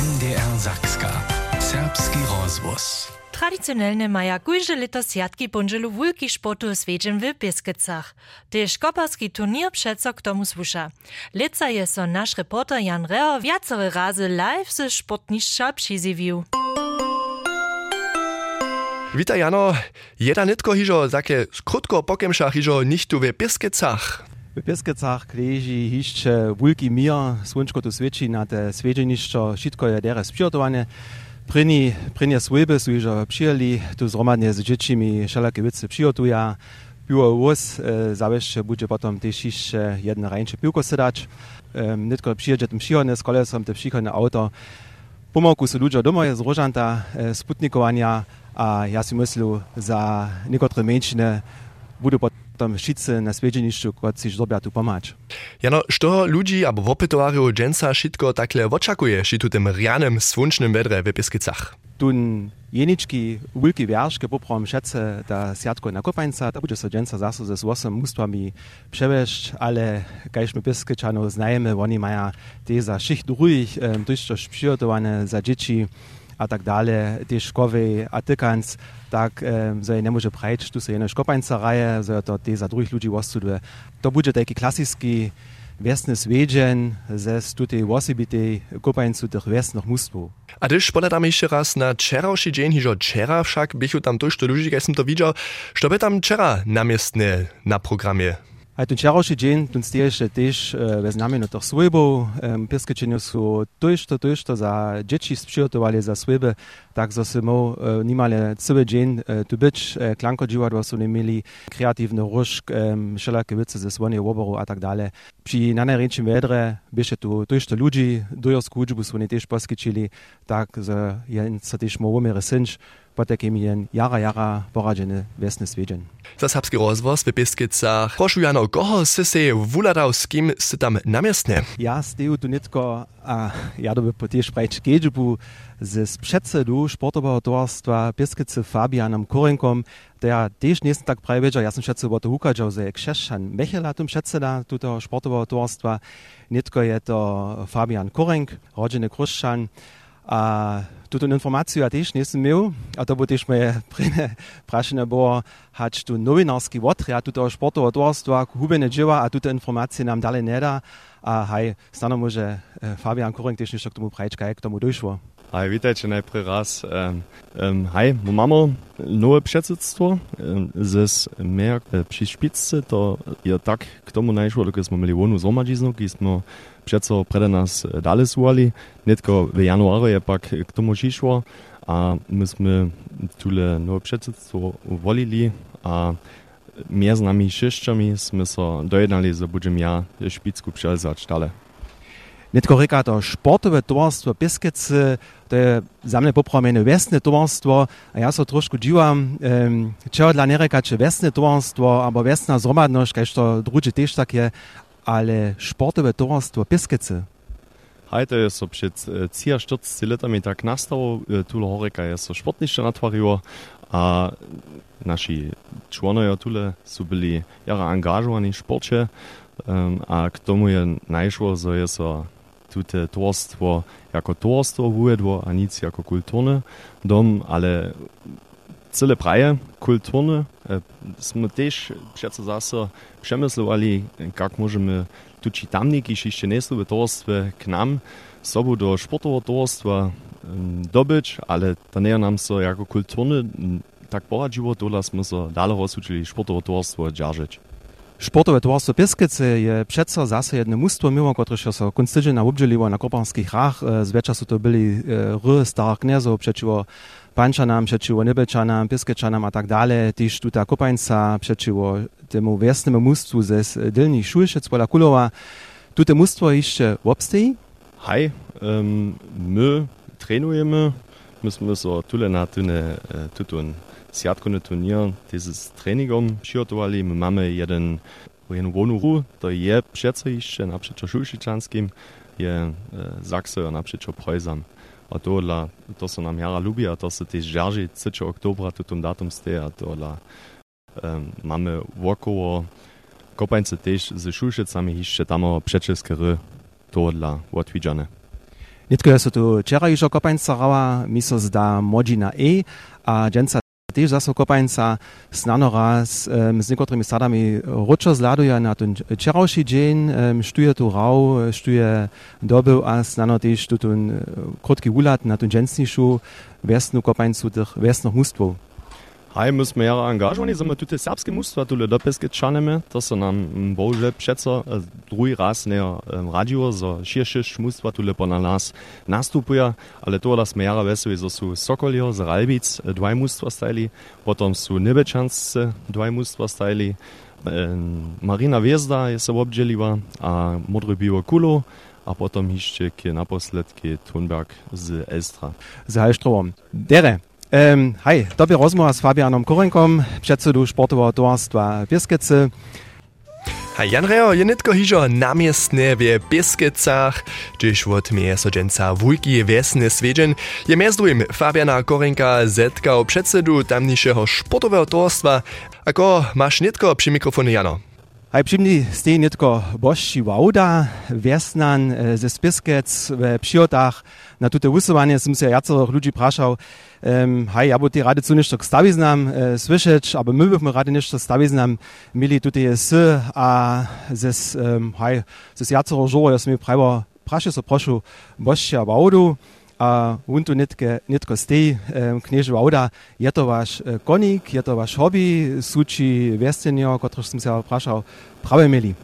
NDR Zakska. Serbski rozvoz. Traditionelne maja kujże leto siatki bądźelu wulki sportu swiedzien w Biskicach. Tež koparski turnier przeco k tomu słusza. Leca je so nasz reporter Jan Reo wiacore razy live ze sportniszcza przyzywił. Witaj Jano, jedna nitko hižo zake krótko pokemša hižo nichtu w Biskicach. W Pieskecach kleži hišće wulki mir, słončko tu sveči na te svedženišćo, šitko je deres přijotovane. Pryni, prynie słyby są już przyjęli, tu zromadnie z dziećmi wszelakie wicy przygotują. Piło łos, e, zawsze będzie potem też jeszcze jedno rańcze piłko sydać. E, nie tylko przyjedzie tym przyjechane z kolesom, te przyjechane auto. Pomogą się ludzie doma jest rożanta, e, sputnikowania, a ja si myślę, za niektóre mężczyzny budu potom wszyscy na svedźenišću, kod si zrobia tu pomać. Jano, što ludzi abo wopytowarju dżęca šitko takle oczakuje, ši tu tym rianym, słoncznym wedre w Pieskicach? Tun jenički wulki wierszke poprom šece da sjatko na kopańca, da bude so dżęca zaso ze złosem mustwami przeweszć, ale kajż my Pieskiczanu znajemy, oni mają te za szych drugich, um, dość przygotowane za dzieci, a tak dalej, te szkoły, a tykans, tak um, że nie może prejść, tu się jeno szkopańca raje, że to te za drugich ludzi ostuduje. To będzie taki klasyjski wiesny swiedzien ze tutaj osobitej kopańcu tych wiesnych mustwów. A gdyż podam jeszcze raz na wczorajszy dzień, hiżo wczoraj wszak bychu tam dość ludzi, jak som to widział, by tam wczoraj namiestne na programie? Atunci și tunstije še tež ve znamenu toh svojbov, pirskečenju su tojšto, tojšto za dječi sprijotovali za svojbe, tak so se mov nimale cve džen tu bič, klanko dživat so imeli kreativno rožk, šelake vice za svonje v oboru a tak dalje. Pri nanajrečem vedre bi še tu tojšto ljudi, dojorsko učbu so ne tež poskečili, tak so tež mov umere sinč, potem jen jara jara poradzene wiesny swiedzien. Za serbski rozwoz w Biskicach. Proszę Jano, koho sy se wuladał, z kim sy tam namiestne? Ja steju tu nitko, a ja to by po tej sprajč kedžbu ze spředsedu sportového tovarstva Biskice Fabianem Korenkom, der też nie tak prawie, ja sam schätze, bo to hukadżał ze Krzeszan Mechela, tym przedseda tuto sportového tovarstva. Nitko je to Fabian Korenk, rodziny Kruszczan, a tuto informaciju ja też nie jestem miał, a to było też moje praszenie było, hać tu nowinarski odria tuto sportowe towarstwa, hubene dzieła, a tuto informacje nam dalej nie da, a haj, stano może Fabian Korenk też jeszcze k tomu prajczka, jak k tomu doszło. Hej, witajcie raz. Um, um, hej, mamy nowe przedsiedztwo um, ze mehr przy szpicce, to je tak k tomu najszło, kiedy jsme mieli wonu zomadziznu, kiedy jsme přeco prede nás dali słuchali. Netko w januaru je pak k tomu šišło, a my jsme tule nowe przedsiedztwo volili, a między nami sześciami jsme so dojednali, że będziemy ja szpicku przelzać dalej. Netko reka to sportowe towarstwo Biskice, to je za mnie popromene wiesne towarstwo, a ja so troszkę dziwam, um, czego dla nie reka, czy wiesne towarstwo, albo wiesna zromadność, kaž to drugie też takie, ale sportowe towarstwo Biskice. Hajte je so před 43 letami tak nastało, tule horeka je so sportniště natvarilo a naši čłonoje tule su byli jara angažovani v sporcie, um, a k tomu je najšło, że je so tute towarstwo jako towarstwo ujedło, a nic jako kulturny dom, ale cyle praje kulturny e, sme też przecież zase przemyslowali, jak możemy tuci tamniki, jeszcze nie są w towarstwie k nam, sobu do sportowego um, dobyć, ale to nie nam so jako kulturny tak poradziło, to sme so dalej rozsučili sportowe dzierżyć. Sportowe towarstwo Piskice je přeco zase jedno mustwo mimo, które się so konstydzina obdzieliło na kopanskich rach. Zwecza su to byli ry starých knezów przeciwko Pančanam, przeciwko Nybelčanam, Piskečanam a tak dalej. Tyż tuta kopańca przeciwko temu wiesnemu mustwu ze Dylni Szulszyc pola Kulowa. Tute mustwo jeszcze obstoi? Hej, um, my trenujemy, myśmy so tule na tune tutun sjatkovny turnier, dieses treningom przygotowali. My mamy jeden, jeden wonuru, to je přece jeszcze naprzeciw Szulszyczanskim, je Zakse naprzeciw Preußam. A to, la, to se nam jara lubi, a to se też żarzi 3 oktobra, to tym datum ste, a to la, um, mamy wokoło kopańce też ze Szulszycami jeszcze tam przeczeskie ry, to dla odwidziane. Nitko su tu včera ižo kopańca rała, mi so zda modžina E, a dženca tež zaso kopańca snano raz um, z niekotrymi sadami ročo zladuje na ten včerajší dzień, um, štuje tu rał, štuje dobył, a snano tež tu ten krótki ulat na ten dženstnišu westnu kopańcu tych westnych mustwów. Haj, mi smo jara angažovani, smo tudi srpski mustva, tudi dopeske članeme, to so nam mm, bože přeco eh, drugi raz ne eh, radio za širše mustva, tudi pa na nas nastupuja, ale to, da smo jara veseli, so su Sokoljo, za Ralbic, eh, dvaj mustva stajali, potem su Nebečance, dvaj mustva stajali, Marina Vezda je se obdželiva, a modro bivo kulo, a potem išče, ki je naposled, ki je Thunberg z Elstra. Z Halstrom. Dere, Um, hej, to by rozmowa z Fabianom Korenkom, předsedu sportového tovarstva Pieskece. A Jan Reo je nitko hižo namiestne w Biskicach, gdyż od miesodzenca wujki wiesny swiedzen, je miezdrujem Fabiana Korenka zetkał przedsedu tamniejszego sportowego towarstwa. Ako masz nitko przy mikrofonie Jano? Hej, przymni stej nitko bości. Wauda, wiesnan ze Spiskec w. Na tute wysuwanie som się jacorych ludzi praszał, um, hej, ja bo ty rady co ništo stawi znam e, słyszeć, aber my byśmy rady ništo stawi znam, mieli tutaj jest a zes, um, hej, zes jacorych żoło, ja mi prawo praszę, so proszę bościa waudu, a on tu nitke, nitko stej, um, knieży wauda, je to wasz e, konik, je to wasz hobby, suči wiestenio, kotryż som się praszał, prawie mieli.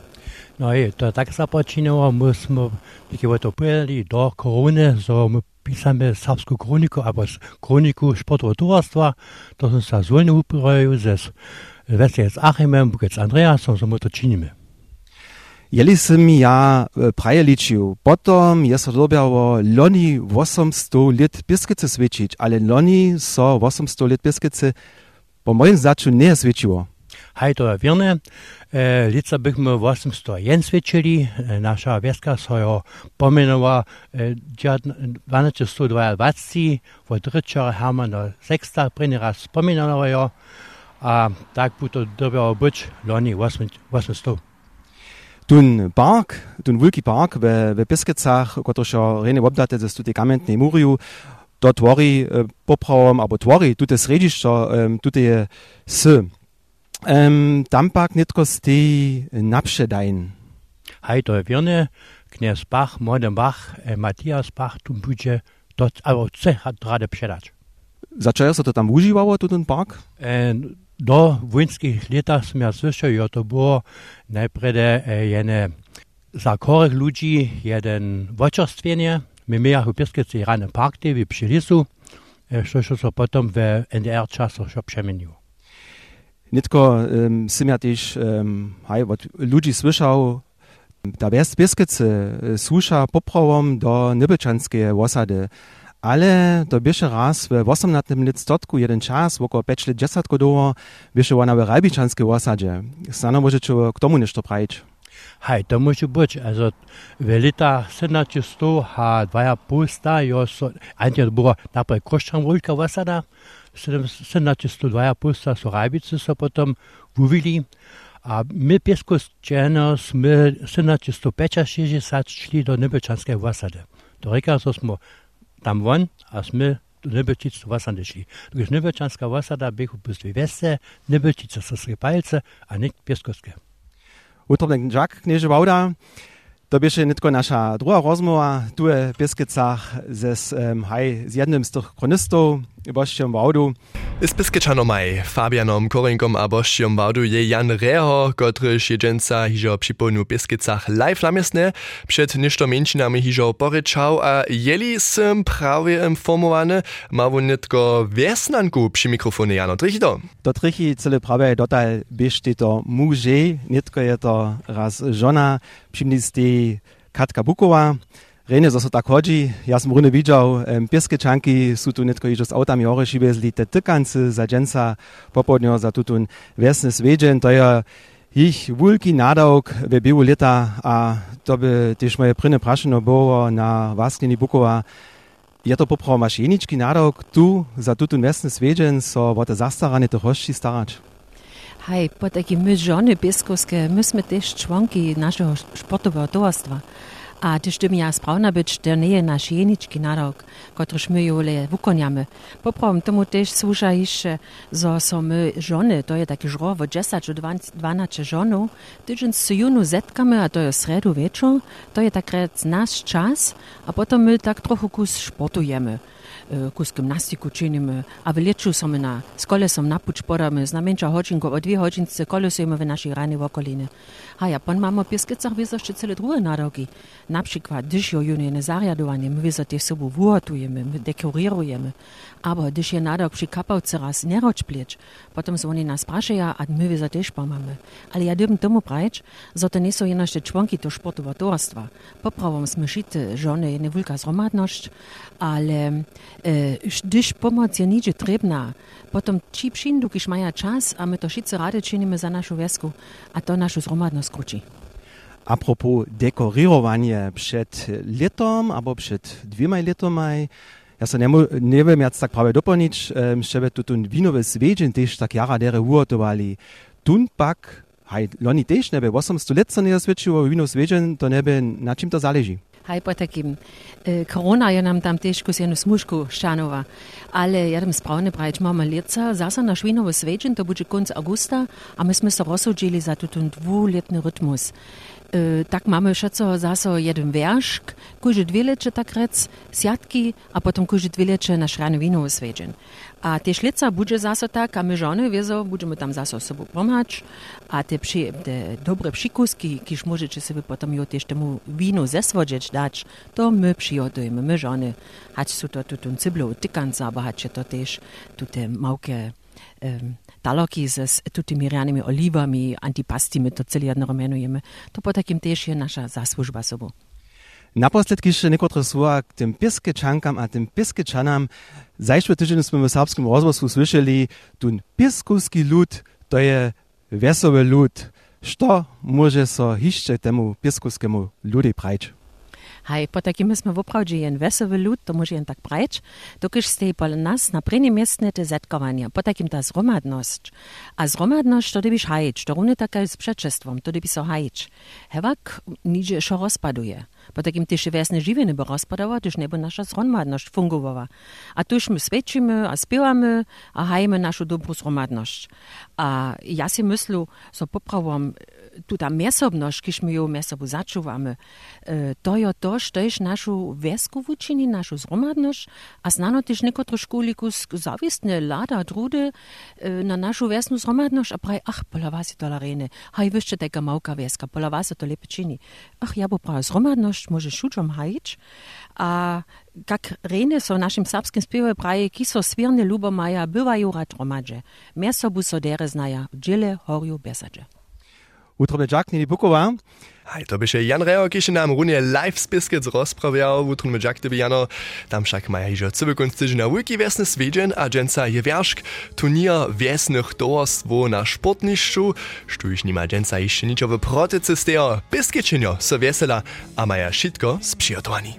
No i to tak započínalo, my sme taky to pojeli do korony, so my písame serbskú kroniku, alebo kroniku športového tovarstva, to som sa zvoľne uporoju ze Vesliec Achimem, Bukec Andreasom, so my to činíme. Jeli sem ja e, prajeličil, potom je so dobjalo loni 800 let piskice svečič, ale loni so 800 let piskice po mojem značu ne svečiło. Haj, to je virne. E, lica bychom 801 svečili, e, naša veska so jo pomenova e, 1222, od Richarda Hermana VI, prvni raz spomenova jo, a tak bo to dobjalo być loni 800. Tun park, tun wulki park we, we Biskicach, kotryż rene obdate ze tutaj kamentnej muriu, to tworí e, poprawom, albo tworí tute središća, e, tute je s. Um, tam pak nitko stej napředajn. Hej, to je vірne. Kniaz Bach, Modem Bach, e, Matthias Bach, tu bude to, alebo chce rade předať. Začal se to tam užívalo, tu ten park? E, do vojenských letach som ja slyšel, to było najprede jene za korek ludzi jeden vočerstwienie. My mieli w Pieskece rany park, kde v Pšilisu, e, što so potom v NDR časoch šo přemeniło. Nitko um, sim ja też um, haj, od ludzi słyszał, da west Biskice słusza poprawom do Nybyczanskie osady, ale to bieše raz w 18. listotku jeden czas, około 5 lat 10 doło, bieše ona w Rajbiczanskie osadzie. Stano możecie k tomu nešto prajić. Hej, to może być. Also, w lata 1700 a 2,5 sta, jo, so, to była napríklad Koščan-Vulka osada, 1702 sta so Rajbice so potom wuvili, a my pieskostčeno sme 1765 šli do Nebečanskej osady. Do reka so smo tam von, a sme do Nebečice osady šli. Když Nebečanská osada bychu pustili veste, Nebečice so Skripalce, a nie pieskostke. Utrobnek Jack knieže Wauda, to bieše netko nasza druga rozmowa, tu je w Bieskicach ze, um, z jednym z tych kronistów, bošćom Waudu. Z Biskiczanom aj Fabianom Korinkom a Waudu je Jan Reho, kotryż jedzenca hižo připolnu w Biskicach live. Namiestne, przed ništo menšinami hižo porečał, a jeli sem prawie informowany, ma won netko wiesnanku przy mikrofonie Jano, trichy to? To trichy cele prawie dotal biešte to muže, netko je to raz žona, przymnistej Katka Bukowa, Rene, so tak chodzi, ja som rune widział, um, pieskečanky sú tu ižo s autami hore šivezli, te tykancy za dženca popodnio za tutun vesny svedžen, to ich wulki nadawk we biegu lita, a to by też moje na Wasklini Bukowa, je to poprawo masz jeniczki nadawk tu za tutun vesny svedžen, so o te zastarane te hošči starać. Hej, po taky my žony pieskovské, my sme też członki naszego sportowego towarstwa. A też dym ja sprawna być, to nie jest nasz jeniczki narok, któryż my jole wykoniamy. Poprawom tomu służa jeszcze, że są my żony, to jest taki żro w 10 12 żonów, tydzień z junu zetkamy, a to jest sredu wieczór, to jest tak nasz czas, a potem my tak trochę kus. E, kus gymnastiku činimy, a w leczu są na skole są na puć podamy, znamencza hodzinko, o dwie hodzince kolosujemy w naszej rany w okoliny. A ja mamy w Pieskicach wiedzą jeszcze cele narogi. Na przykład, gdyż jo junie zariadowanie, my wiedzą też sobą wyhotujemy, my dekorujemy. Aber gdyż je narok przy kapałce raz nie roczplieć, potem są oni nas praszają, a my też pomamy. Ale ja dybym tomu prać, że to nie są jeszcze członki to sportowa towarstwa. Poprawom smyszyty żony je niewulka zromadność, ale gdyż pomoc je nidzie trebna, potem ci przyjdą, kiedy mają czas, a my to wszyscy rady czynimy za naszą wioskę, a to naszą zromadność skróci. Apropos dekorirowanie przed letom albo przed dwiema latami, ja se nemu, nie wiem, jak tak prawie doplnić, um, żeby tu ten winowy swiedzień też tak jara dere uratowali. Tun pak, haj, loni też nebe, 800 let se nie osvědčiło wino swiedzień, to nebe, na czym to zależy? Hej, po takim, korona je nam tam też kus jednu smušku ščanova, ale tam spravne brać mamy leca, zasa naš vinovo svedžen, to bude konc augusta, a my smo se rozhodili za tutun dvuletni rytmus. E, tak mamy všetko zase jeden wierszk, kujże dwie lecze tak rec, siatki, a potem kujże dwie lecze nasz rany winovo svedžen. A te šlica bude zase tak, a my žony wiezo, budeme tam zase sobą pomać, a te, przy, te dobre przykuski, kiż możecie sobie potem jo też temu winu zeswodzieć dać, to my przygotujemy, my żony. Hać su to tutun cyblo tykanca, aber hać to też tute małkie um, Ehm, taloki z tutimi rjanimi olivami, antipastimi, to celjedno rumeno jeme. To potem tež je naša zaslužba sobou. Naposledki še nekotre slova k tem piskečankam a tem piskečanam. Zajšve tydzień sme v srbskom rozhlasu slyšeli, tun piskovski lud, to je veselý lud. Što môže so hišče temu piskovskému ľudí prajť? Hej, po takim smo woprawdzie jen wesoły lud, to może jen tak brać, dokiż stej pol nas na prenie miestne te zetkowania, po takim ta zromadność. A zromadność to dybisz hajć, to równie taka z przeczestwom, to dybisz so hajć. Hewak nidzie szo rozpaduje. Po takim też wiesne żywieny by rozpadała, też niebo nasza zromadność fungowała. A tuż my świecimy, a śpiewamy, a hajmy naszą dobrą zromadność. A ja si myślę, so poprawom tuta mesobność, kiż my ją mesobu zaczuwamy, to je to, što je našu vesku vučini, našu zromadność, a znano też niekotro školikus zavistne lada trudy na našu vesnu zromadność, a pravi, ah, pola vas je to larene, haj vyšče teka mauka veska, pola vas je to lepe čini. Ah, ja bo pravi, zromadność może šučom hajić, a kak rene so v našem srpskim spevu pravi, ki so svirne ljubomaja, byvajo rad romadže, mesobu so dere znaja, v džile horju besadže. Utrobne Jack, nie Bukowa. Hej, to by się Jan Reo, kiedy nam runie live spiskec rozprawiał, w utrobne Jack, gdyby Jano, tam však maja hižo cyby konc tyžina wiki wiesny swiedzien, a dżęca je wierszk turnier wiesnych towarstwo na sportniszczu, sztuż nima dżęca jeszcze niczo w protyce stejo, wiesela, a maja šitko z przygotowani.